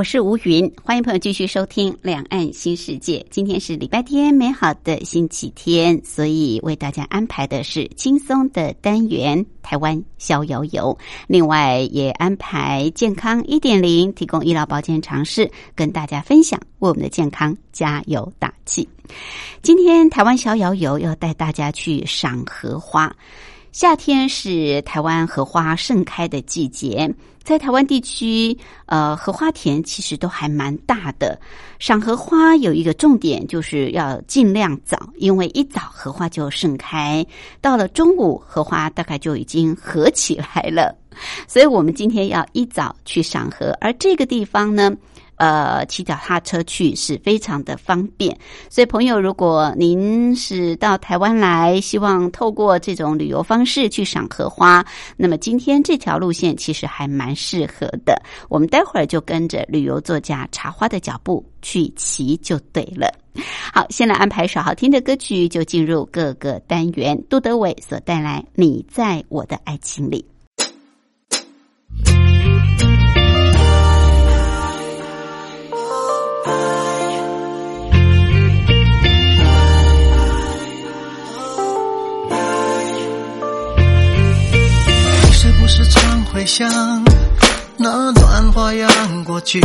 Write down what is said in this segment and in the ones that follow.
我是吴云，欢迎朋友继续收听《两岸新世界》。今天是礼拜天，美好的星期天，所以为大家安排的是轻松的单元——台湾逍遥游。另外，也安排健康一点零，提供医疗保健常识，跟大家分享，为我们的健康加油打气。今天台湾逍遥游要带大家去赏荷花。夏天是台湾荷花盛开的季节，在台湾地区，呃，荷花田其实都还蛮大的。赏荷花有一个重点，就是要尽量早，因为一早荷花就盛开，到了中午荷花大概就已经合起来了。所以我们今天要一早去赏荷，而这个地方呢？呃，骑脚踏车去是非常的方便，所以朋友，如果您是到台湾来，希望透过这种旅游方式去赏荷花，那么今天这条路线其实还蛮适合的。我们待会儿就跟着旅游作家茶花的脚步去骑就对了。好，先来安排首好听的歌曲，就进入各个单元。杜德伟所带来《你在我的爱情里》。想那段花样过去，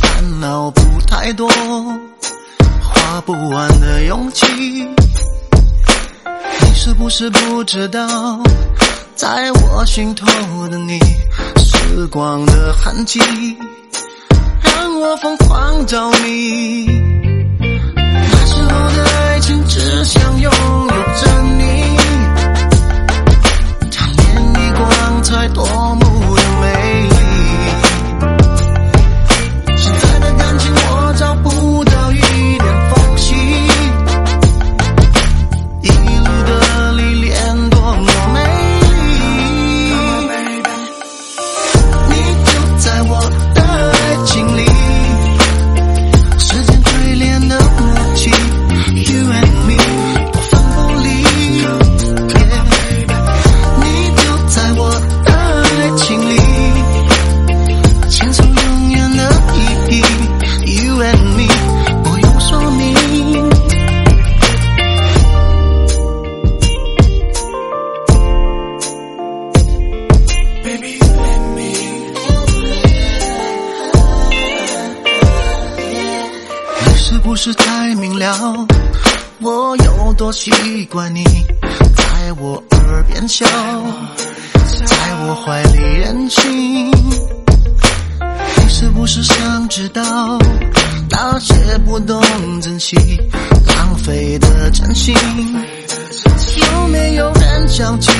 烦恼不太多，花不完的勇气。你是不是不知道，在我心头的你，时光的痕迹，让我疯狂着迷。那时候的爱情，只想拥有着你。长年一光彩多笑，在我怀里任性。你是不是想知道那些不懂珍惜、浪费的真心，有没有人想起？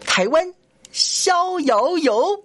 台湾逍遥游。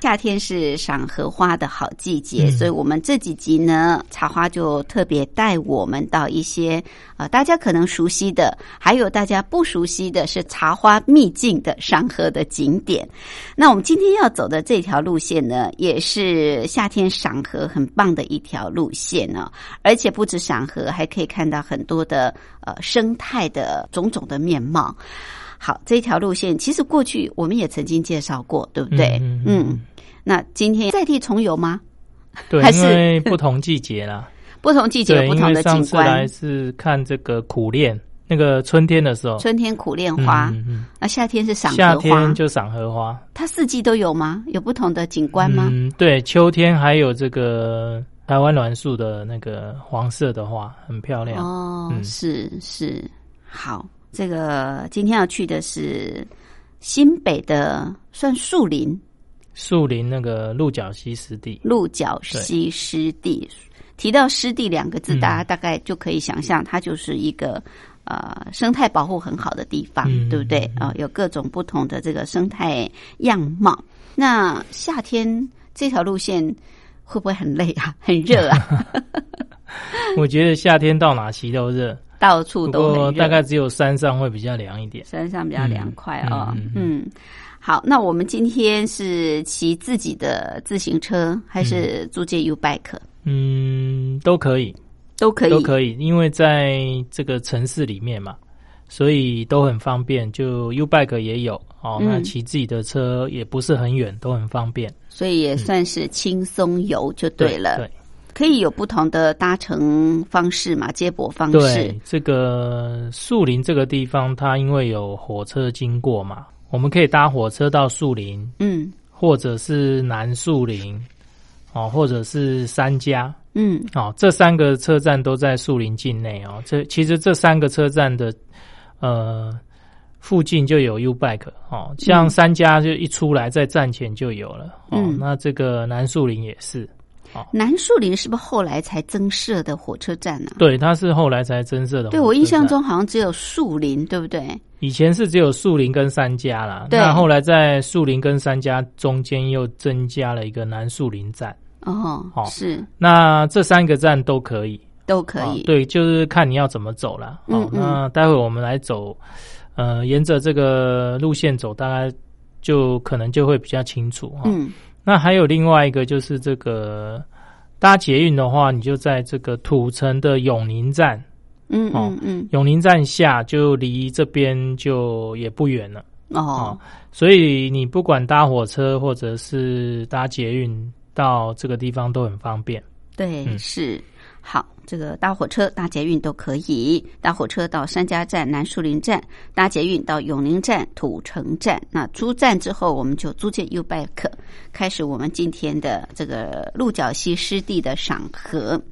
夏天是赏荷花的好季节，所以我们这几集呢，茶花就特别带我们到一些呃大家可能熟悉的，还有大家不熟悉的是茶花秘境的赏荷的景点。那我们今天要走的这条路线呢，也是夏天赏荷很棒的一条路线呢，而且不止赏荷，还可以看到很多的呃生态的种种的面貌。好，这条路线其实过去我们也曾经介绍过，对不对？嗯。那今天在地重游吗？对，因为不同季节啦，不同季节有不同的景观。上次来是看这个苦练，那个春天的时候，春天苦练花，嗯那夏天是赏荷花，夏天就赏荷花。它四季都有吗？有不同的景观吗？嗯，对，秋天还有这个台湾栾树的那个黄色的花，很漂亮。哦，是是，好，这个今天要去的是新北的，算树林。树林那个鹿角溪湿地，鹿角溪湿地，提到湿地两个字，大家大概就可以想象，它就是一个呃生态保护很好的地方，对不对啊？有各种不同的这个生态样貌。那夏天这条路线会不会很累啊？很热啊？我觉得夏天到哪骑都热，到处都大概只有山上会比较凉一点，山上比较凉快啊。嗯。好，那我们今天是骑自己的自行车，还是租借 U bike？嗯，都可以，都可以，都可以，因为在这个城市里面嘛，所以都很方便。就 U bike 也有哦，那骑自己的车也不是很远，都很方便，所以也算是轻松游就对了。对，可以有不同的搭乘方式嘛，接驳方式。对，这个树林这个地方，它因为有火车经过嘛。我们可以搭火车到树林，嗯，或者是南树林，哦，或者是三家，嗯，哦，这三个车站都在树林境内哦。这其实这三个车站的呃附近就有 U Bike 哦，像三家就一出来在站前就有了，哦，那这个南树林也是。南树林是不是后来才增设的火车站呢？对，它是后来才增设的。对我印象中好像只有树林，对不对？以前是只有树林跟三家啦，那后来在树林跟三家中间又增加了一个南树林站。哦，哦，是。那这三个站都可以，都可以。对，就是看你要怎么走了。哦，那待会我们来走，呃，沿着这个路线走，大概就可能就会比较清楚。嗯。那还有另外一个就是这个搭捷运的话，你就在这个土城的永宁站，嗯嗯嗯，永宁站下就离这边就也不远了哦。所以你不管搭火车或者是搭捷运到这个地方都很方便。对，是。好，这个搭火车、搭捷运都可以。搭火车到三家站、南树林站，搭捷运到永宁站、土城站。那出站之后，我们就租借 U bike，开始我们今天的这个鹿角溪湿地的赏荷。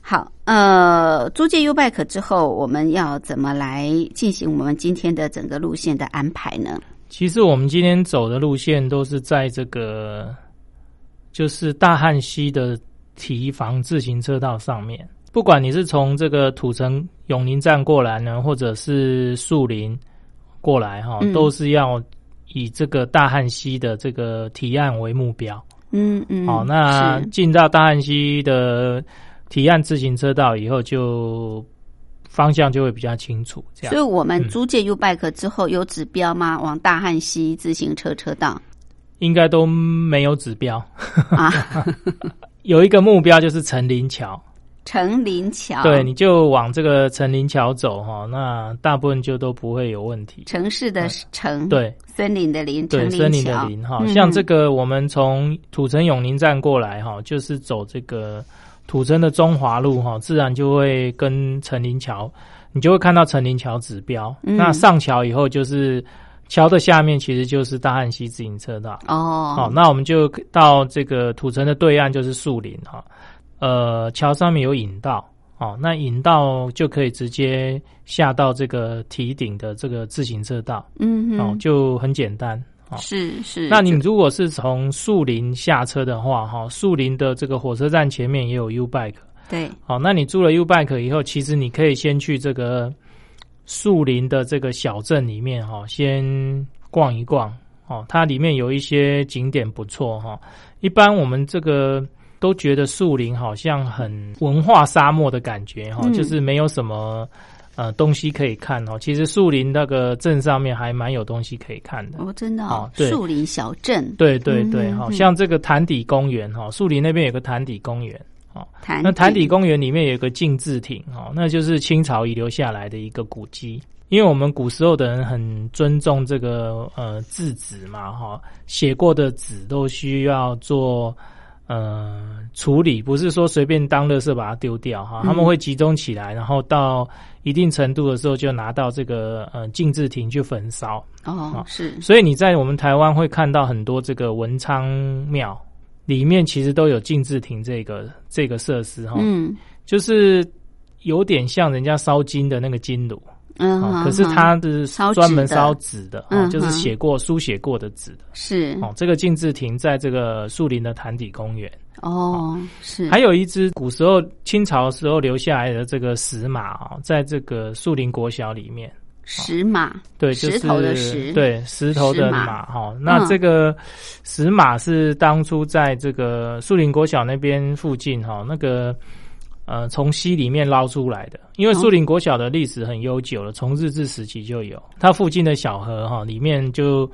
好，呃，租借 U bike 之后，我们要怎么来进行我们今天的整个路线的安排呢？其实我们今天走的路线都是在这个，就是大汉溪的。提防自行车道上面，不管你是从这个土城永宁站过来呢，或者是树林过来哈，都是要以这个大汉溪的这个提案为目标。嗯嗯。好，那进到大汉溪的提案自行车道以后，就方向就会比较清楚。这样，所以我们租借 U bike 之后有指标吗？往大汉溪自行车车道？应该都没有指标啊。有一个目标就是成林桥，成林桥，对，你就往这个成林桥走哈，那大部分就都不会有问题。城市的城，对，森林的林，对，成森林的林哈，嗯。像这个我们从土城永宁站过来哈，就是走这个土城的中华路哈，自然就会跟成林桥，你就会看到成林桥指标。嗯。那上桥以后就是桥的下面，其实就是大汉溪自行车道。哦，好，那我们就到这个土城的对岸就是树林哈，呃，桥上面有引道，哦，那引道就可以直接下到这个提顶的这个自行车道，哦，嗯哦，就很简单。哦。是是，那你如果是从树林下车的话，哈，树林的这个火车站前面也有 U Bike，对，好，那你租了 U Bike 以后，其实你可以先去这个树林的这个小镇里面哈，先逛一逛哦，它里面有一些景点不错哈。一般我们这个都觉得树林好像很文化沙漠的感觉哈，嗯就是没有什么呃东西可以看哦。其实树林那个镇上面还蛮有东西可以看的。哦，真的哦哦，对树林小镇，对对对，好、嗯嗯像这个潭底公园哈，树林那边有个潭底公园。潭那潭底公园里面有一个静字亭哦，那就是清朝遗留下来的一个古迹。因为我们古时候的人很尊重这个呃字纸嘛哈，写过的纸都需要做呃处理，不是说随便当垃圾把它丢掉哈，嗯他们会集中起来，然后到一定程度的时候就拿到这个呃静字亭去焚烧。哦，是所以你在我们台湾会看到很多这个文昌庙里面其实都有静字亭这个这个设施哈，嗯。就是有点像人家烧金的那个金炉。嗯可是它是专门烧纸的，嗯哦，就是写过书写过的纸的。是。哦，这个静字亭在这个树林的潭底公园，哦是，还有一只古时候清朝时候留下来的这个石马啊，在这个树林国小里面。石马对，就是石头的石对，石头的马马哈。那嗯这个石马是当初在这个树林国小那边附近哈，那个呃从溪里面捞出来的。因为哦树林国小的历史很悠久了，从日治时期就有。它附近的小河哈，里面就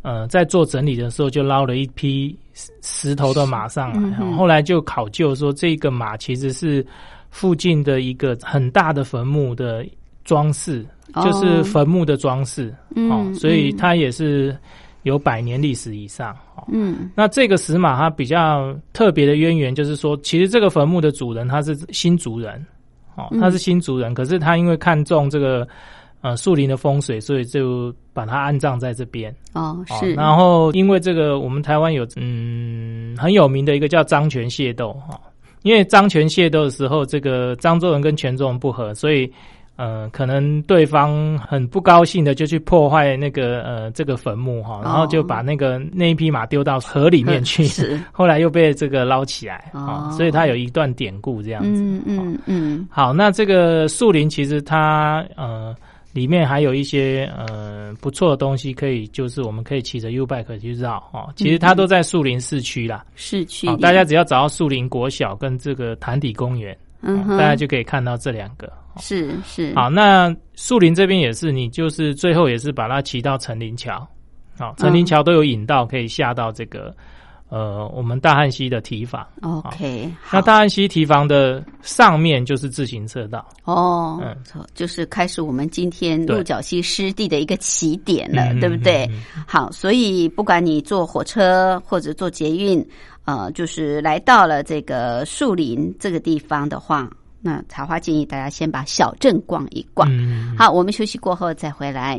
呃在做整理的时候就捞了一批石石头的马上来。后来就考究说，这个马其实是附近的一个很大的坟墓的装饰。就是哦坟墓的装饰，嗯哦，所以嗯它也是有百年历史以上。哦，嗯那这个石马它比较特别的渊源，就是说，其实这个坟墓的主人他是新族人，哦，嗯他是新族人，可是他因为看中这个呃树林的风水，所以就把它安葬在这边。哦哦是，然后因为这个我们台湾有嗯很有名的一个叫漳泉械斗哈，因为漳泉械斗的时候，这个漳州人跟泉州人不和，所以呃可能对方很不高兴的就去破坏那个呃这个坟墓哈，然后就把那个那一匹马丢到河里面去，是。后来又被这个捞起来啊、哦所以它有一段典故这样子。嗯嗯嗯好，那这个树林其实它呃里面还有一些呃不错的东西，可以就是我们可以骑着 U bike 去绕哦。其实它都在树林市区啦，好、市区里。大家只要找到树林国小跟这个潭底公园，嗯大家就可以看到这两个。哦是是好，那树林这边也是，你就是最后也是把它骑到陈林桥，好、陈林桥都有引道可以下到这个呃我们大汉溪的堤防。OK 那大汉溪堤防的上面就是自行车道。哦嗯，错就是开始我们今天鹿角溪湿地的一个起点了，嗯对不对？嗯嗯好，所以不管你坐火车或者坐捷运，呃，就是来到了这个树林这个地方的话，那茶花建议大家先把小镇逛一逛。嗯，好，我们休息过后再回来。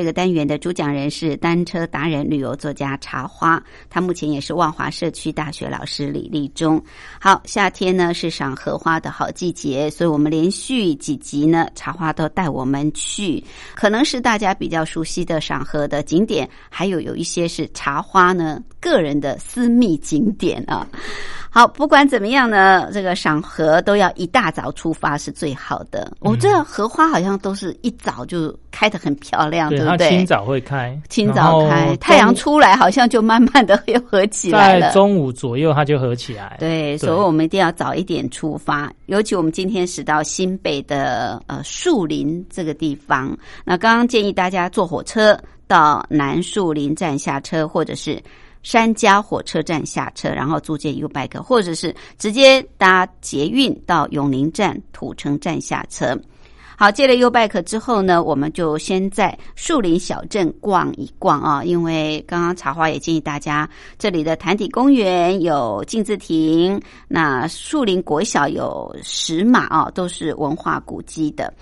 这个单元的主讲人是单车达人、旅游作家茶花，他目前也是万华社区大学老师李立忠。好，夏天呢是赏荷花的好季节，所以我们连续几集呢，茶花都带我们去，可能是大家比较熟悉的赏荷的景点，还有有一些是茶花呢个人的私密景点啊。好，不管怎么样呢，这个赏荷都要一大早出发是最好的。我这荷花好像都是一早就开得很漂亮，对不对？清早会开，清早开，太阳出来好像就慢慢的又合起来了。在中午左右它就合起来。对，所以我们一定要早一点出发。尤其我们今天是到新北的呃树林这个地方，那刚刚建议大家坐火车到南树林站下车，或者是。山家火车站下车，然后租借 U bike，或者是直接搭捷运到永宁站土城站下车。好，借了 U bike 之后呢，我们就先在树林小镇逛一逛啊。因为刚刚茶花也建议大家，这里的潭底公园有镜子亭，那树林国小有石马啊，都是文化古迹的。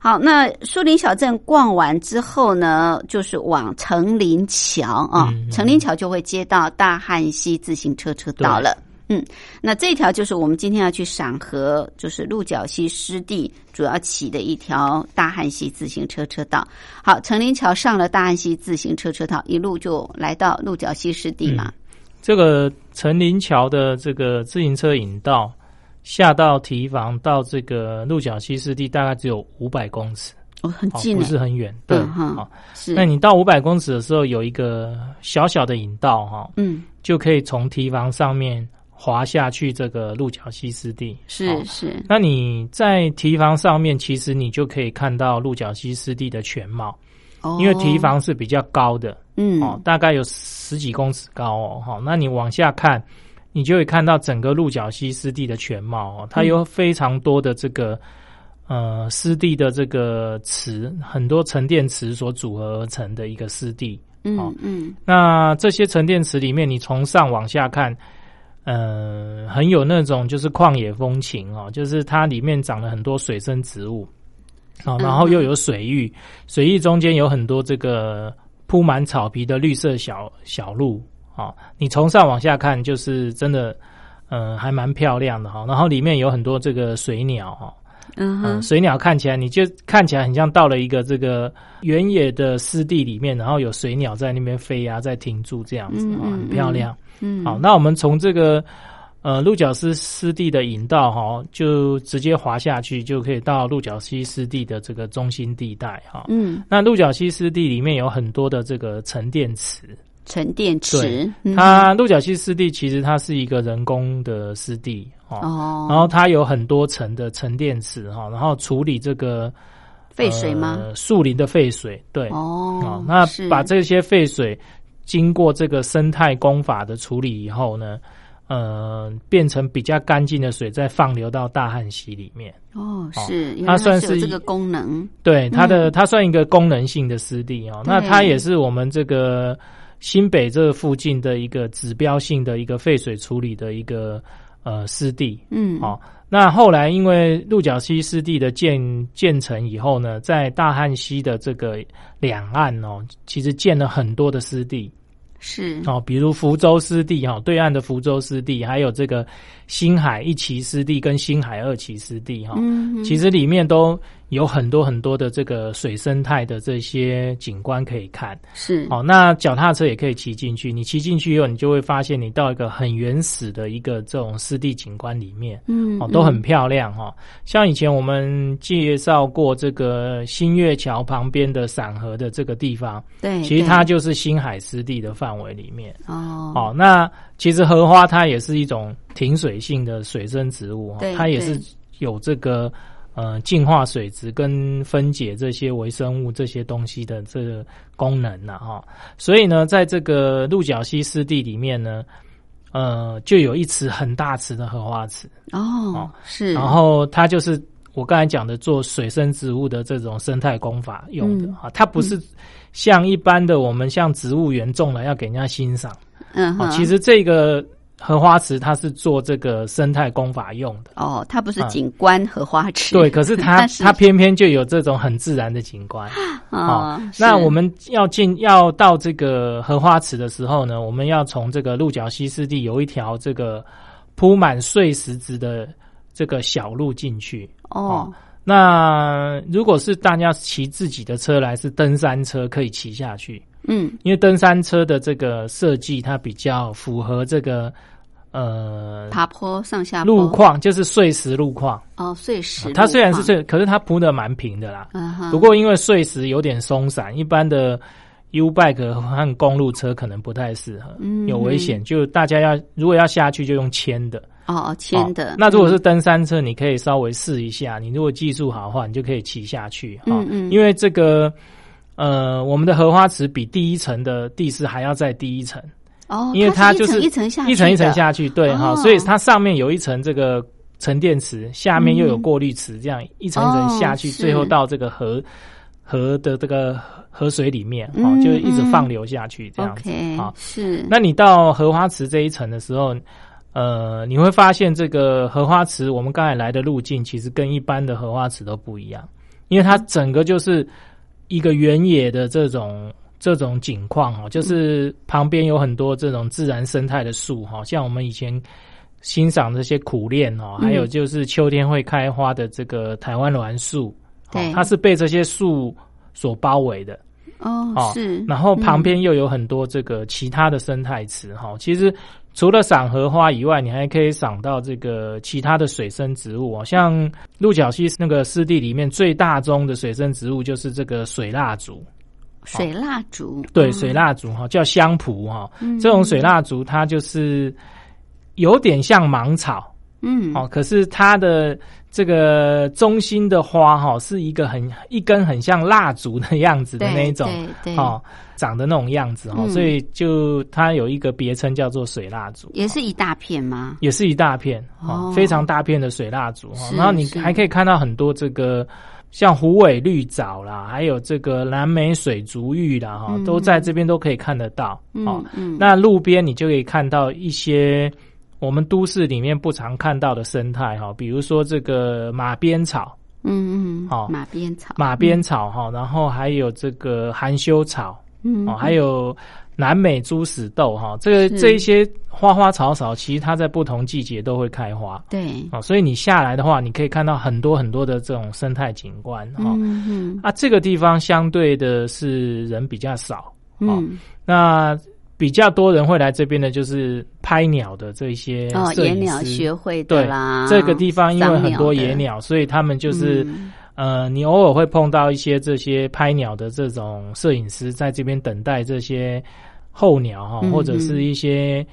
好，那树林小镇逛完之后呢，就是往成林桥啊，成林桥就会接到大汉溪自行车车道了。嗯，那这条就是我们今天要去赏荷，就是鹿角溪湿地主要起的一条大汉溪自行车车道。好，成林桥上了大汉溪自行车车道，一路就来到鹿角溪湿地嘛。这个成林桥的这个自行车引道。下到堤防到这个鹿角溪湿地大概只有五百公尺，哦，很近，不是很远。对，哈，是。那你到五百公尺的时候，有一个小小的引道，哈，嗯，就可以从堤防上面滑下去这个鹿角溪湿地。是是。那你在堤防上面，其实你就可以看到鹿角溪湿地的全貌，哦，因为堤防是比较高的，嗯，哦，大概有十几公尺高哦，好，那你往下看。你就会看到整个鹿角溪湿地的全貌哦，它有非常多的这个呃湿地的这个池，很多沉淀池所组合而成的一个湿地。嗯嗯，那这些沉淀池里面，你从上往下看，呃，很有那种就是旷野风情哦，就是它里面长了很多水生植物，哦，然后又有水域，水域中间有很多这个铺满草皮的绿色小小路。哦，你从上往下看，就是真的，嗯，还蛮漂亮的哈。然后里面有很多这个水鸟哈，嗯，水鸟看起来你就看起来很像到了一个这个原野的湿地里面，然后有水鸟在那边飞啊，在停住这样子，很漂亮。嗯，好，那我们从这个呃鹿角溪湿地的引道哈，就直接滑下去，就可以到鹿角溪湿地的这个中心地带哈。嗯，那鹿角溪湿地里面有很多的这个沉淀池。沉淀池，它鹿角溪湿地其实它是一个人工的湿地哦，然后它有很多层的沉淀池哈，然后处理这个废水吗？树林的废水，对哦，那把这些废水经过这个生态工法的处理以后呢，呃，变成比较干净的水，再放流到大汉溪里面。哦，是它算是这个功能，对它的它算一个功能性的湿地哦，那它也是我们这个。新北这附近的一个指标性的一个废水处理的一个呃湿地，嗯，好，那后来因为鹿角溪湿地的建建成以后呢，在大汉溪的这个两岸哦，其实建了很多的湿地，是。哦，比如福州湿地哈，对岸的福州湿地，还有这个新海一期湿地跟新海二期湿地哈，嗯，其实里面都有很多很多的这个水生态的这些景观可以看。是哦，那脚踏车也可以骑进去。你骑进去以后，你就会发现你到一个很原始的一个这种湿地景观里面，嗯哦，都很漂亮哈、哦。像以前我们介绍过这个新月桥旁边的散河的这个地方，对，其实它就是新海湿地的范围里面。哦哦，那其实荷花它也是一种挺水性的水生植物，哦对它也是有这个呃净化水质跟分解这些微生物这些东西的这个功能呐、哈、所以呢，在这个鹿角溪湿地里面呢，呃，就有一池很大池的荷花池，哦是，然后它就是我刚才讲的做水生植物的这种生态工法用的嗯。啊，它不是像一般的我们像植物园种了要给人家欣赏。哦，嗯哼，其实这个荷花池它是做这个生态工法用的，哦，它不是啊景观荷花池，对。可是它 是它偏偏就有这种很自然的景观。哦，那我们要进要到这个荷花池的时候呢，我们要从这个鹿角溪湿地有一条这个铺满碎石子的这个小路进去。哦那如果是大家骑自己的车来，是登山车可以骑下去，嗯因为登山车的这个设计它比较符合这个呃爬坡上下坡路况，就是碎石路况。哦碎石它虽然是碎，可是它铺的蛮平的啦。嗯哼，不过因为碎石有点松散，一般的 U bike 和公路车可能不太适合，嗯有危险。就大家要如果要下去就用牵的，哦牵的哦，那如果是嗯登山车，你可以稍微试一下。你如果技术好的话，你就可以骑下去哈、嗯嗯因为这个呃，我们的荷花池比第一层的地势还要再低一层，哦，因为它就是一层一层下去一层一层下去，对哈、哦所以它上面有一层这个沉淀池，下面又有过滤池，这样一层一层下去，哦最后到这个河河的这个河水里面，哦，嗯就一直嗯放流下去这样子啊。是。那你到荷花池这一层的时候，呃，你会发现这个荷花池，我们刚才来的路径其实跟一般的荷花池都不一样，因为它整个就是一个原野的这种这种景况哦，就是旁边有很多这种自然生态的树哈，像我们以前欣赏这些苦楝哦，嗯还有就是秋天会开花的这个台湾栾树，哦对它是被这些树所包围的。哦哦是，然后旁嗯边又有很多这个其他的生态池哈、其实除了赏荷花以外，你还可以赏到这个其他的水生植物哦，像鹿角溪那个湿地里面最大宗的水生植物就是这个水蜡烛，水蜡烛对，哦水蜡烛哈、叫香蒲哈、嗯。这种水蜡烛它就是有点像芒草嗯。哦，可是它的这个中心的花哈、是一个很一根很像蜡烛的样子的那一种。对对。哦，长的那种样子哈、嗯。所以就它有一个别称叫做水蜡烛，也是一大片吗？也是一大片哦哦，非常大片的水蜡烛哈、是然后你是。还可以看到很多这个像虎尾绿藻啦，还有这个蓝莓水竹芋啦哈、嗯。都在这边都可以看得到哦。嗯。嗯，那路边你就可以看到一些我们都市里面不常看到的生态哈、比如说这个马鞭草。嗯嗯哦。马鞭草。马鞭草哈，然后还有这个含羞草，嗯哦，还有南美猪屎豆哈，这个这一些花花草草，其实它在不同季节都会开花。对。哦，所以你下来的话，你可以看到很多很多的这种生态景观哈。嗯嗯啊，这个地方相对的是人比较少，嗯。那比较多人会来这边的，就是拍鸟的这些哦野鸟师学会的对啦，这个地方因为很多野鸟，所以他们就是。嗯。呃，你偶尔会碰到一些这些拍鸟的这种摄影师，在这边等待这些候鸟哈、嗯或者是一些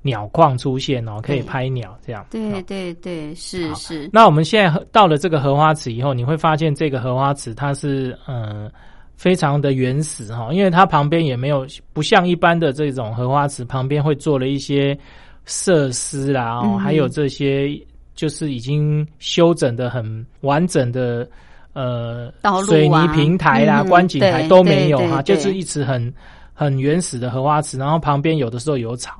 鸟况出现哦，可以拍鸟这样。对哦对对是是。那我们现在到了这个荷花池以后，你会发现这个荷花池它是呃非常的原始哈、因为它旁边也没有不像一般的这种荷花池旁边会做了一些设施啦哦，嗯还有这些就是已经修整的很完整的。呃水泥平台啦、嗯观景台都没有哈，就是一直很很原始的荷花池，然后旁边有的时候有草，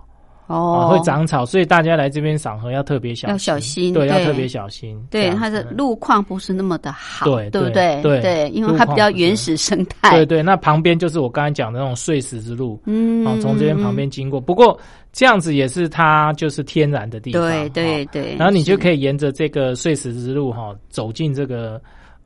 哦。会长草，所以大家来这边赏荷要特别小心，要小心对，要特别小心。对，它的路况不是那么的好，对对不对对？对。因为它比较原始生态，对对，那旁边就是我刚才讲的那种碎石之路，嗯，哦，从这边旁边经过。不过这样子也是它就是天然的地方，对对哦。对，然后你就可以以沿着这个碎石之路哈、走进这个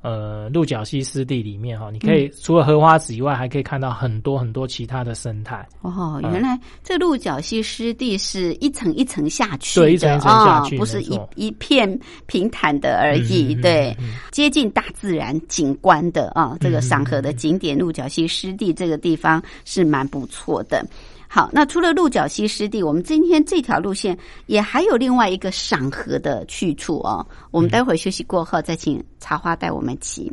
呃鹿角溪湿地里面哈，你可以除了荷花籽以外，还可以看到很多很多其他的生态。哦，原来这鹿角溪湿地是一层一层下去对一层一层下去哦不是一一片平坦的而已。对，嗯接近大自然景观的啊，这个赏荷的景点鹿角溪湿地这个地方是蛮不错的。好，那除了鹿角溪湿地，我们今天这条路线也还有另外一个赏荷的去处哦。我们待会儿休息过后，再请茶花带我们骑。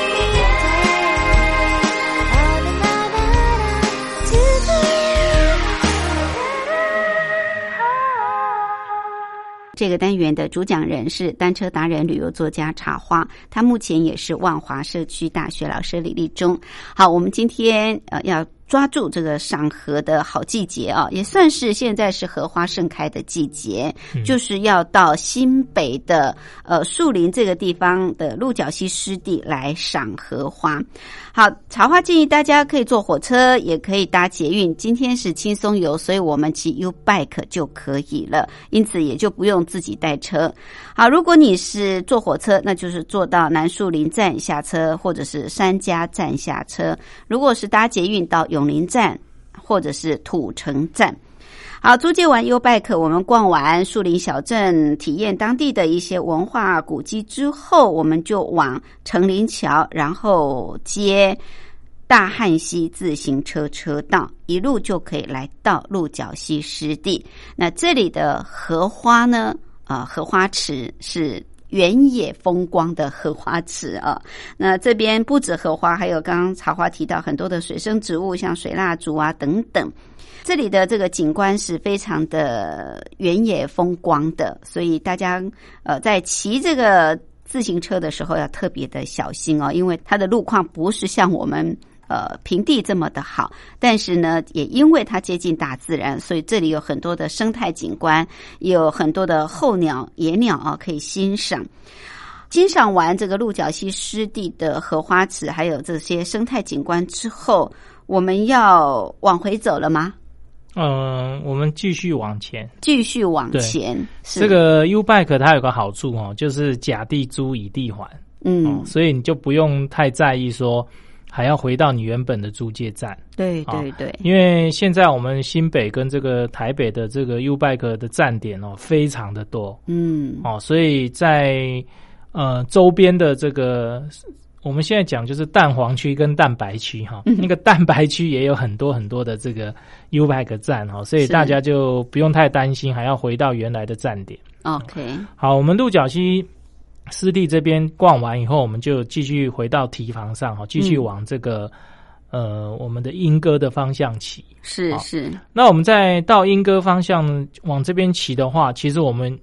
这个单元的主讲人是单车达人、旅游作家茶花，他目前也是万华社区大学老师李立忠。好，我们今天呃要抓住这个赏荷的好季节啊，也算是现在是荷花盛开的季节，就是要到新北的呃树林这个地方的鹿角溪湿地来赏荷花。好，茶花建议大家可以坐火车，也可以搭捷运。今天是轻松游，所以我们骑 U Bike 就可以了，因此也就不用自己带车。好，如果你是坐火车，那就是坐到南树林站下车，或者是三家站下车。如果是搭捷运到永林站，或者是土城站。好，租借完 U Bike，我们逛完树林小镇，体验当地的一些文化古迹之后，我们就往成林桥，然后接大汉溪自行车车道，一路就可以来到鹿角溪湿地。那这里的荷花呢？啊、荷花池是。原野风光的荷花池啊，那这边不止荷花，还有刚刚茶花提到很多的水生植物，像水蜡烛啊等等。这里的这个景观是非常的原野风光的，所以大家呃在骑这个自行车的时候要特别的小心哦，因为它的路况不是像我们呃平地这么的好，但是呢，也因为它接近大自然，所以这里有很多的生态景观，也有很多的候鸟、野鸟啊可以欣赏。欣赏完这个鹿角溪湿地的荷花池，还有这些生态景观之后，我们要往回走了吗？嗯、我们继续往前。继续往前，是这个 U Bike 它有个好处哦，就是甲地租乙地还，嗯哦，，所以你就不用太在意说还要回到你原本的租借站，对好对对，因为现在我们新北跟这个台北的这个 U Bike 的站点哦非常的多。嗯。哦，所以在呃周边的这个。我们现在讲就是蛋黄区跟蛋白区哈，嗯。那个蛋白区也有很多很多的这个 U Bike 站哈，所以大家就不用太担心，还要回到原来的站点。，OK，好，我们鹿角溪湿地这边逛完以后，我们就继续回到堤防上哈，继续嗯往这个、呃我们的莺歌的方向骑。是是，那我们再到莺歌方向往这边骑的话，其实我们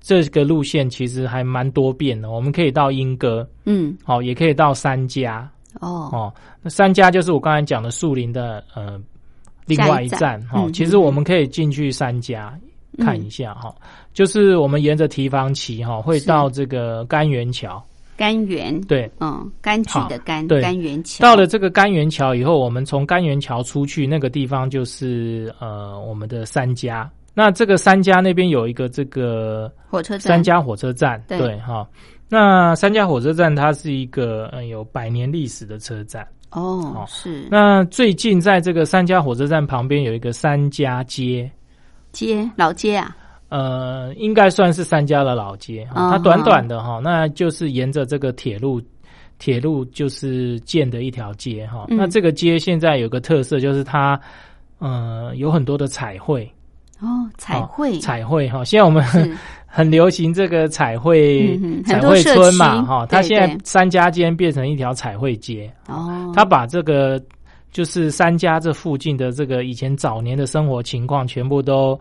这个路线其实还蛮多变的。我们可以到莺歌，嗯好，也可以到三家哦，哦。那三家就是我刚才讲的树林的呃另外一站哈、嗯其实我们可以进去三家。看一下哈，就是我们沿着提防旗哈，会到这个甘源桥。甘源，对，嗯，柑橘的柑，对。甘源桥，到了这个甘源桥以后，我们从甘源桥出去，那个地方就是呃我们的三家。那这个三家那边有一个这个火车站，三家火车站，对。对哈。那三家火车站它是一个嗯有百年历史的车站。哦好，是。那最近在这个三家火车站旁边有一个三家街，街老街啊，呃，应该算是三家的老街，嗯它短短的哈，那就是沿着这个铁路，铁路就是建的一条街哈。嗯那这个街现在有个特色，就是它呃有很多的彩绘，哦，彩绘，彩绘哈。现在我们 很流行这个彩绘嗯彩绘村嘛区哈，它对现在三家间变成一条彩绘街，哦，它把这个就是三家这附近的这个以前早年的生活情况全部都。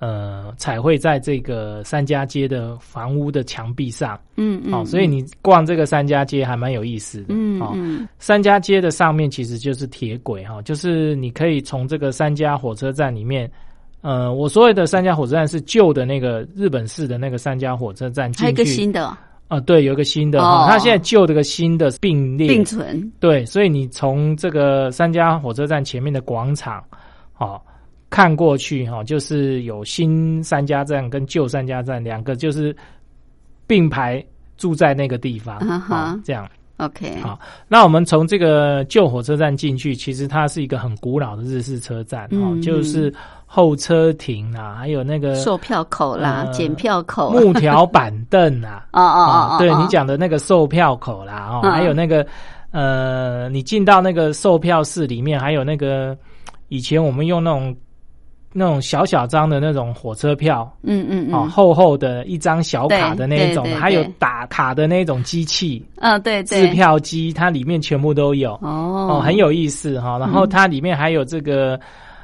呃，彩绘在这个三家街的房屋的墙壁上，嗯嗯，哦，所以你逛这个三家街还蛮有意思的。哦，嗯。嗯三家街的上面其实就是铁轨哈、就是你可以从这个三家火车站里面，呃，我所谓的三家火车站是旧的那个日本式的那个三家火车站还有一个新的。哦啊、对，有一个新的。哦、它现在旧的个新的并列。并存，对，所以你从这个三家火车站前面的广场，哦，看过去哈、就是有新三家站跟旧三家站两个就是并排住在那个地方，这样。OK，好那我们从这个旧火车站进去，其实它是一个很古老的日式车站，哦，嗯。就是候车亭啊，还有那个售票口啦，呃检票口，木条板凳啊，哦哦哦哦，哦。对你，讲的那个售票口啦，哦，嗯。还有那个呃，你进到那个售票室里面，还有那个以前我们用那种那种小小张的那种火车票。嗯嗯哦，嗯，厚厚的一张小卡的那一种还有打卡的那种机器，嗯，对支对，票机，它里面全部都有。哦哦，很有意思哈。然后嗯它里面还有这个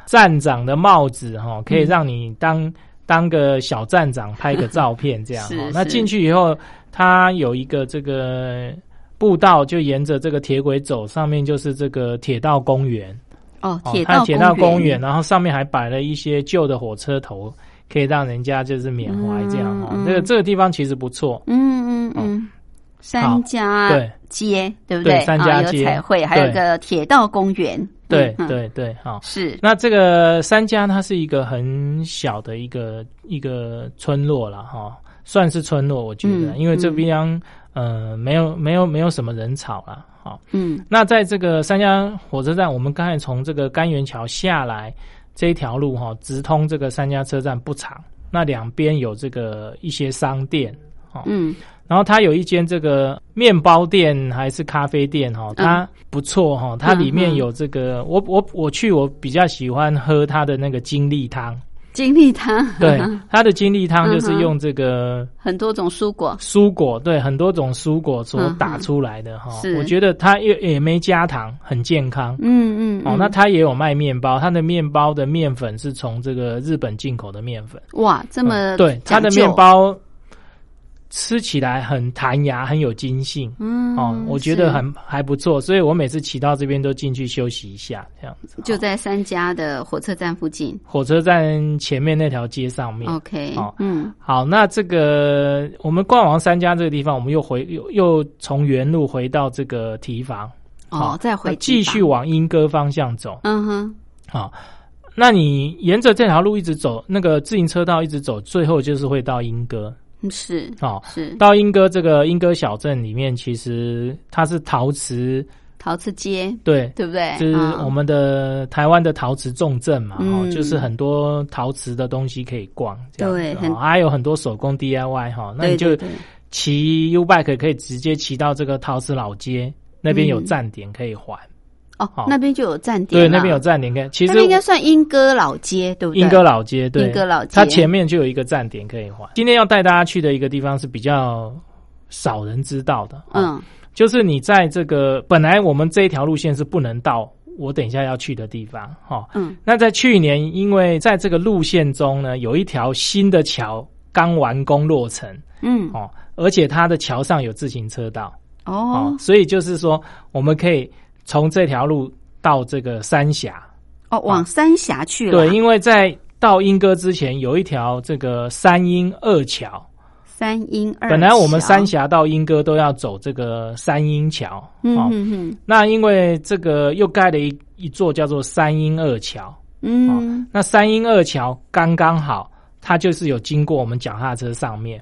站长的帽子哈，可以嗯让你当当个小站长拍个照片这样是哈。那进去以后，它有一个这个步道，就沿着这个铁轨走，上面就是这个铁道公园。哦，哦铁道它铁道公园，然后上面还摆了一些旧的火车头，可以让人家就是缅怀这样哈嗯。这个这个地方其实不错。嗯嗯嗯，三家对街对不对？三家啊有街彩绘，还有对个铁道公园，对嗯，对对，好。是，那这个三家它是一个很小的一个一个村落了哈，算是村落，我觉得，嗯因为这边、呃没有没有没有什么人潮了哈。嗯。那在这个三江火车站，我们刚才从这个甘源桥下来这一条路哈，直通这个三江车站不长，那两边有这个一些商店哦，嗯。然后它有一间这个面包店还是咖啡店哈，它不错哈，它里面有这个我我我去我比较喜欢喝它的那个精力汤，金利汤，对，它的精力汤就是用这个 很多种蔬果，蔬果，对，很多种蔬果所打出来的哈。是，我觉得它也也没加糖，很健康。嗯嗯，哦，嗯那它也有卖面包，它的面包的面粉是从这个日本进口的面粉，哇，这么嗯对它的面，包吃起来很弹牙，很有筋性。嗯哦，我觉得很还不错，所以我每次骑到这边都进去休息一下，这样子。就哦在三家的火车站附近火车站前面那条街上面。，OK，哦嗯好，那这个我们逛完三家这个地方，我们又回又又从原路回到这个提房，好，哦再回那继续往莺歌方向走。嗯哼，好，那你沿着这条路一直走，那个自行车道一直走，最后就是会到莺歌。嗯是哦，是。到莺歌这个莺歌小镇里面，其实它是陶瓷，陶瓷街，对，对不对？就是啊我们的台湾的陶瓷重镇嘛，哦，嗯就是很多陶瓷的东西可以逛，这样子对哦还有很多手工 DIY 哈，那你就骑 U bike 可以直接骑到这个陶瓷老街那边有嗯。站点可以还，哦好，那边就有站点对，那边有站点可以。其实那应该算莺歌老街，对不对？莺歌老街，对，莺歌老街。它前面就有一个站点可以换。今天要带大家去的一个地方是比较少人知道的，哦，嗯。就是你在这个本来我们这一条路线是不能到我等一下要去的地方，哈、嗯。那在去年，因为在这个路线中呢，有一条新的桥刚完工落成嗯。哦，而且它的桥上有自行车道哦。哦，所以就是说我们可以从这条路到这个三峡。哦往三峡去了，对，因为在到莺歌之前有一条这个三莺二桥，三莺二桥，本来我们三峡到莺歌都要走这个三莺桥，嗯哦，嗯嗯那因为这个又盖了一一座叫做三莺二桥，嗯。那三莺二桥刚刚好，它就是有经过我们脚踏车上面，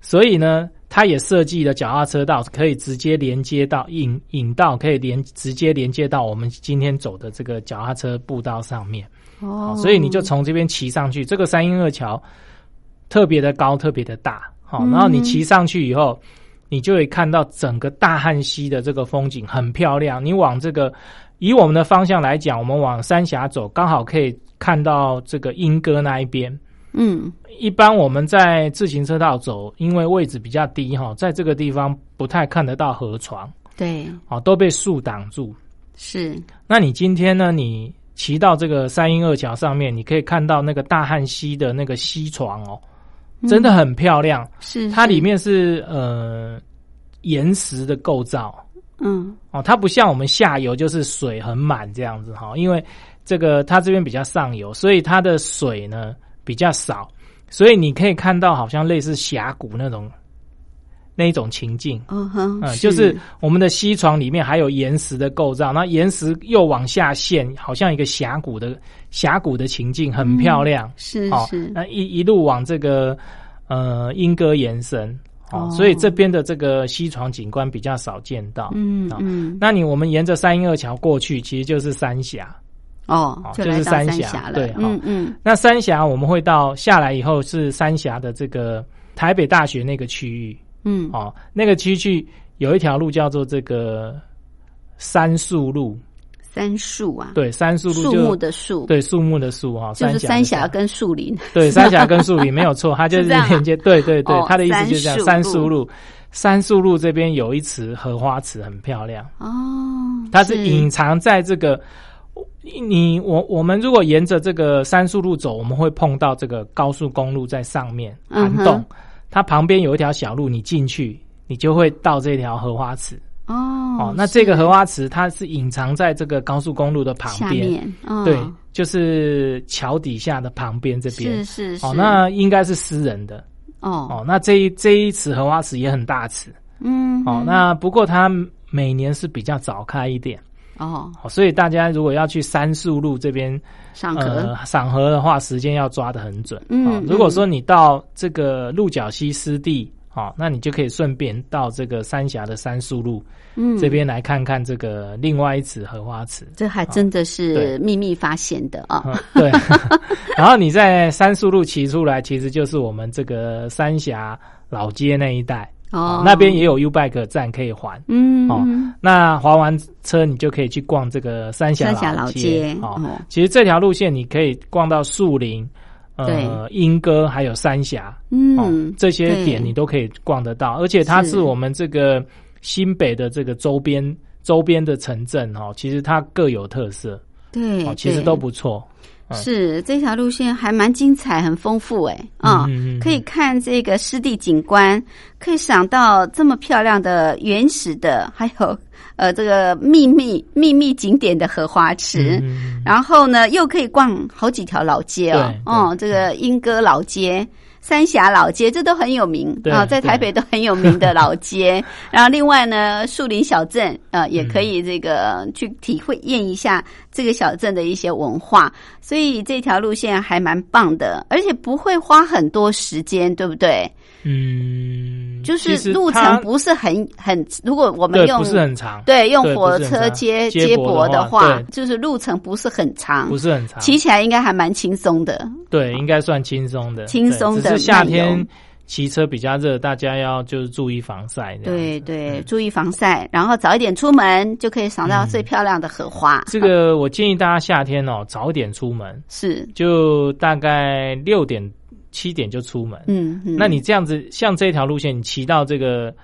所以呢，它也设计了脚踏车道，可以直接连接到引引道，可以连直接连接到我们今天走的这个脚踏车步道上面。哦，所以你就从这边骑上去，这个三英二桥特别的高，特别的大，好、嗯然后你骑上去以后，你就会看到整个大汉溪的这个风景很漂亮。你往这个以我们的方向来讲，我们往三峡走，刚好可以看到这个莺歌那一边。嗯一般我们在自行车道走，因为位置比较低哈，在这个地方不太看得到河床，对哦，都被树挡住。是那你今天呢？你骑到这个三英二桥上面，你可以看到那个大汉溪的那个溪床哦，真的很漂亮。是它里面是呃岩石的构造嗯哦，它不像我们下游就是水很满这样子哈、因为这个它这边比较上游，所以它的水呢比较少，所以你可以看到好像类似峡谷那种那一种情境。嗯哼嗯，就是我们的西床里面还有岩石的构造，那岩石又往下陷，好像一个峡谷的峡谷的情境，很漂亮。好、是是那一一路往这个呃莺歌延伸，哦，哦所以这边的这个西床景观比较少见到。好嗯嗯那你我们沿着三莺二桥过去，其实就是三峡。哦哦，就就是三峡了。对嗯嗯，那三峡我们会到下来以后是三峡的这个台北大学那个区域嗯，哦，那个区域有一条路叫做这个三树路，三树啊，，对，三树路树木的树，，对树木的树哈，就是峡三峡跟树林。对三峡跟树林没有错，它就是连接，对对对哦，它的意思就是这样，三树路三树路。三树路这边有一池荷花池，很漂亮。哦，它是隐藏在这个你我我们如果沿着这个三树路走，我们会碰到这个高速公路在上面涵洞，它旁边有一条小路，你进去你就会到这条荷花池哦哦。那这个荷花池它是隐藏在这个高速公路的旁边，哦对，就是桥底下的旁边这边是。是是，哦，那应该是私人的哦哦。那这一这一池荷花池也很大池嗯哦。那不过它每年是比较早开一点。哦哦，所以大家如果要去三树路这边上呃河赏荷的话，时间要抓得很准。嗯哦，如果说你到这个鹿角溪湿地，哦，那你就可以顺便到这个三峡的三树路嗯这边来看看这个另外一池荷花池。这还真的是秘密发现的啊。嗯，对。然后你在三树路骑出来，其实就是我们这个三峡老街那一带。哦，那边也有 U Bike 站可以还。嗯。哦嗯那划完车，你就可以去逛这个三峡三峡老街。街哦。哦。其实这条路线你可以逛到树林、呃莺歌还有三峡，哦嗯，这些点你都可以逛得到，而且它是是我们这个新北的这个周边周边的城镇哦，其实它各有特色。对哦，，其实都不错。嗯是这条路线还蛮精彩，很丰富哎啊、嗯嗯嗯可以看这个湿地景观，可以赏到这么漂亮的原始的，还有 呃这个秘密秘密景点的荷花池。然后呢，又可以逛好几条老街哦对，哦，这个莺歌老街、三峡老街，这都很有名对啊，在台北都很有名的老街。然后另外呢，树林小镇啊，也可嗯以这个去体会验一下这个小镇的一些文化，所以这条路线还蛮棒的，而且不会花很多时间，对不对？嗯，就是路程不是很很，如果我们用不是很长，对用火车接接接驳驳的的话就是路程不是很长，不是很长，骑起来应该还蛮轻松的。对，应该算轻松的，轻松的只是夏天骑车比较热，大家要就是注意防晒。对对，嗯注意防晒，然后早一点出门就可以赏到最漂亮的荷花。这个我建议大家夏天哦早一点出门，是，就大概六点七点就出门。嗯，嗯那你这样子，像这条路线，你骑到这个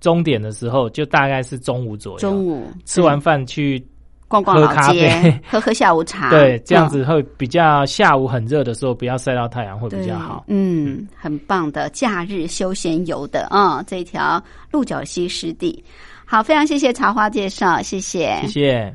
终点的时候，就大概是中午左右。中午吃完饭去，逛逛街啡，喝喝下午茶，对，这样嗯子会比较下午很热的时候，不要晒到太阳会比较好。对嗯，很棒的假日休闲游的啊、这条鹿角溪湿地。好，非常谢谢茶花介绍，谢谢，谢谢。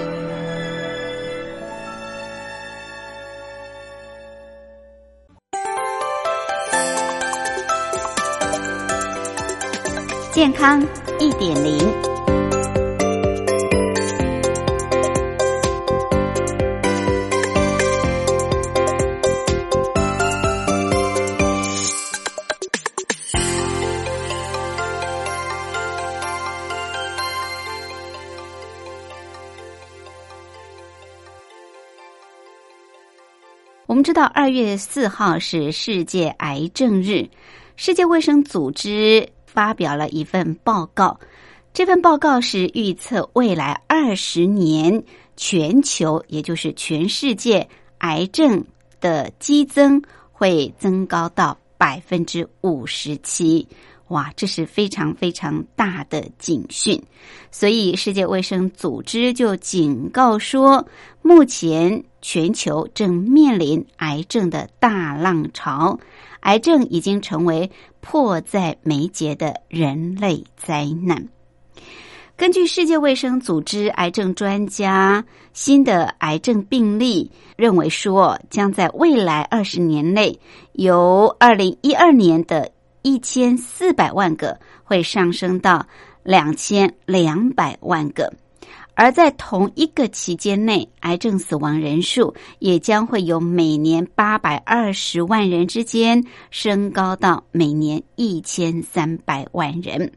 健康一点零。我们知道，二月四号是世界癌症日，世界卫生组织发表了一份报告。这份报告是预测未来二十年全球，也就是全世界癌症的激增会增高到百分之五十七。哇，这是非常非常大的警讯。所以，世界卫生组织就警告说，目前全球正面临癌症的大浪潮，癌症已经成为迫在眉睫的人类灾难。根据世界卫生组织癌症专家新的癌症病例认为说，将在未来二十年内，由二零一二年的一千四百万个会上升到两千两百万个，而在同一个期间内，癌症死亡人数也将会由每年八百二十万人之间升高到每年一千三百万人。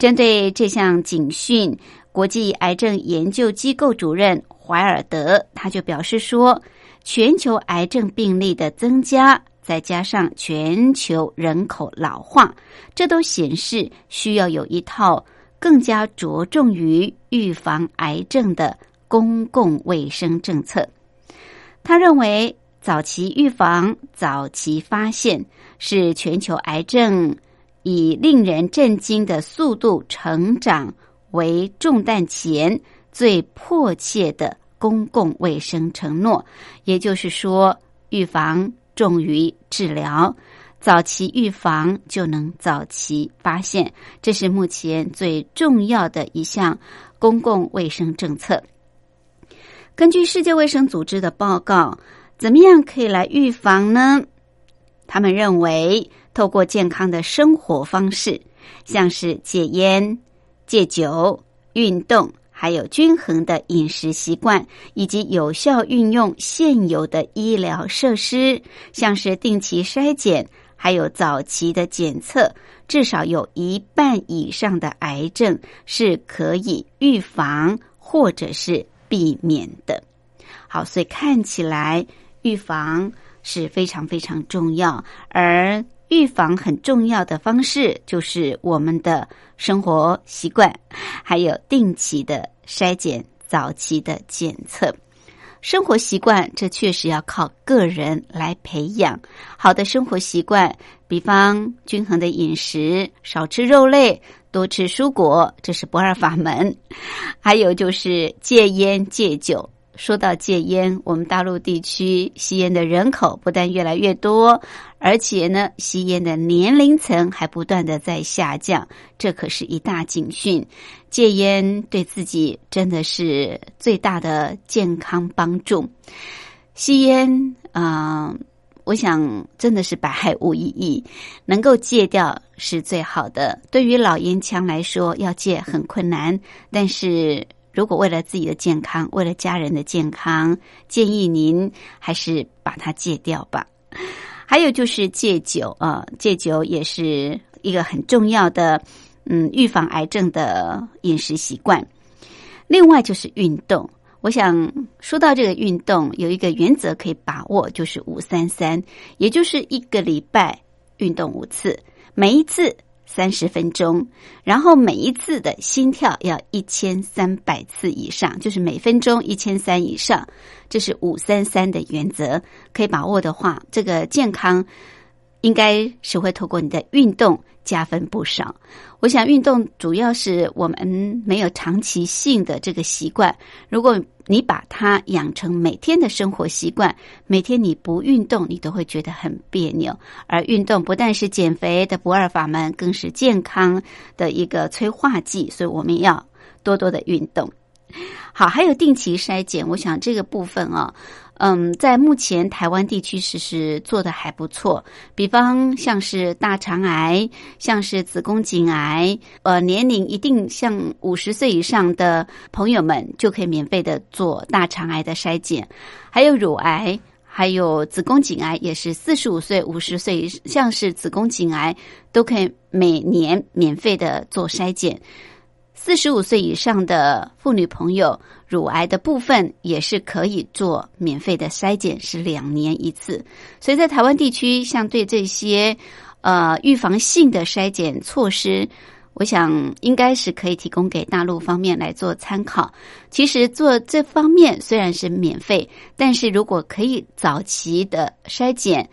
针对这项警讯，国际癌症研究机构主任怀尔德他就表示说，全球癌症病例的增加。再加上全球人口老化，这都显示需要有一套更加着重于预防癌症的公共卫生政策。他认为，早期预防、早期发现是全球癌症以令人震惊的速度成长为重担前最迫切的公共卫生承诺。也就是说，预防。重于治疗，早期预防就能早期发现，这是目前最重要的一项公共卫生政策。根据世界卫生组织的报告，怎么样可以来预防呢？他们认为，透过健康的生活方式，像是戒烟、戒酒、运动。还有均衡的饮食习惯，以及有效运用现有的医疗设施，像是定期筛检，还有早期的检测，至少有一半以上的癌症是可以预防或者是避免的。好，所以看起来预防是非常非常重要，而。预防很重要的方式就是我们的生活习惯，还有定期的筛检、早期的检测。生活习惯这确实要靠个人来培养好的生活习惯，比方均衡的饮食，少吃肉类，多吃蔬果，这是不二法门。还有就是戒烟戒酒。说到戒烟，我们大陆地区吸烟的人口不但越来越多，而且呢，吸烟的年龄层还不断的在下降，这可是一大警讯。戒烟对自己真的是最大的健康帮助。吸烟啊，我想真的是百害无一益，能够戒掉是最好的。对于老烟枪来说，要戒很困难，但是。如果为了自己的健康，为了家人的健康，建议您还是把它戒掉吧。还有就是戒酒啊，戒酒也是一个很重要的，嗯，预防癌症的饮食习惯。另外就是运动，我想说到这个运动，有一个原则可以把握，就是五三三，也就是一个礼拜运动五次，每一次三十分钟，然后每一次的心跳要一千三百次以上，就是每分钟一千三以上，这是五三三的原则。可以把握的话，这个健康应该是会透过你的运动加分不少。我想运动主要是我们没有长期性的这个习惯，如果你把它养成每天的生活习惯，每天你不运动，你都会觉得很别扭。而运动不但是减肥的不二法门，更是健康的一个催化剂，所以我们要多多的运动。好，还有定期筛检，我想这个部分啊。嗯，在目前台湾地区其实做的还不错，比方像是大肠癌，像是子宫颈癌，呃，年龄一定像五十岁以上的朋友们就可以免费的做大肠癌的筛检，还有乳癌，还有子宫颈癌，也是四十五岁、五十岁，像是子宫颈癌都可以每年免费的做筛检。四十五岁以上的妇女朋友，乳癌的部分也是可以做免费的筛检，是两年一次。所以在台湾地区，像对这些呃预防性的筛检措施，我想应该是可以提供给大陆方面来做参考。其实做这方面虽然是免费，但是如果可以早期的筛检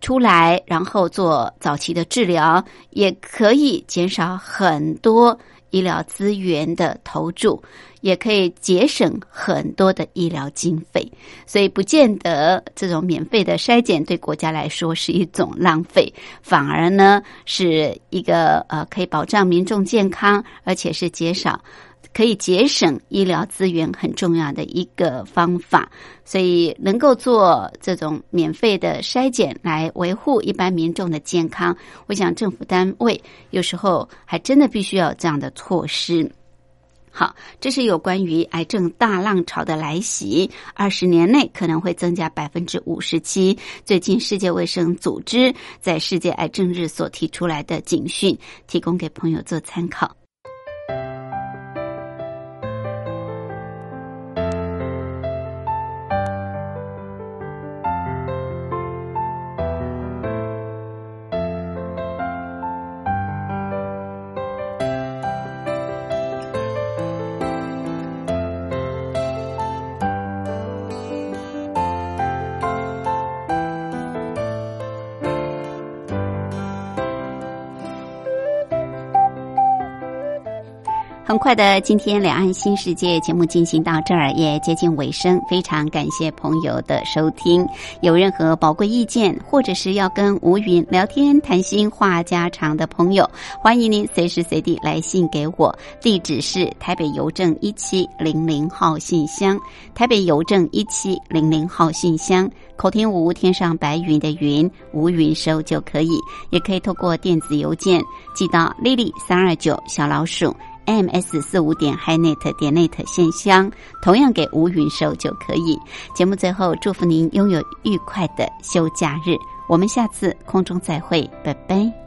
出来，然后做早期的治疗，也可以减少很多。医疗资源的投注，也可以节省很多的医疗经费，所以不见得这种免费的筛检对国家来说是一种浪费，反而呢是一个呃可以保障民众健康，而且是减少。可以节省医疗资源很重要的一个方法，所以能够做这种免费的筛检来维护一般民众的健康，我想政府单位有时候还真的必须要有这样的措施。好，这是有关于癌症大浪潮的来袭，二十年内可能会增加百分之五十七。最近世界卫生组织在世界癌症日所提出来的警讯，提供给朋友做参考。快的，今天两岸新世界节目进行到这儿也接近尾声，非常感谢朋友的收听。有任何宝贵意见，或者是要跟吴云聊天谈心话家常的朋友，欢迎您随时随地来信给我，地址是台北邮政一七零零号信箱，台北邮政一七零零号信箱。口天吴天上白云的云吴云收就可以，也可以透过电子邮件寄到丽丽三二九小老鼠。Ms 四五点 hi net 点 net 信箱，同样给吴云收就可以。节目最后，祝福您拥有愉快的休假日。我们下次空中再会，拜拜。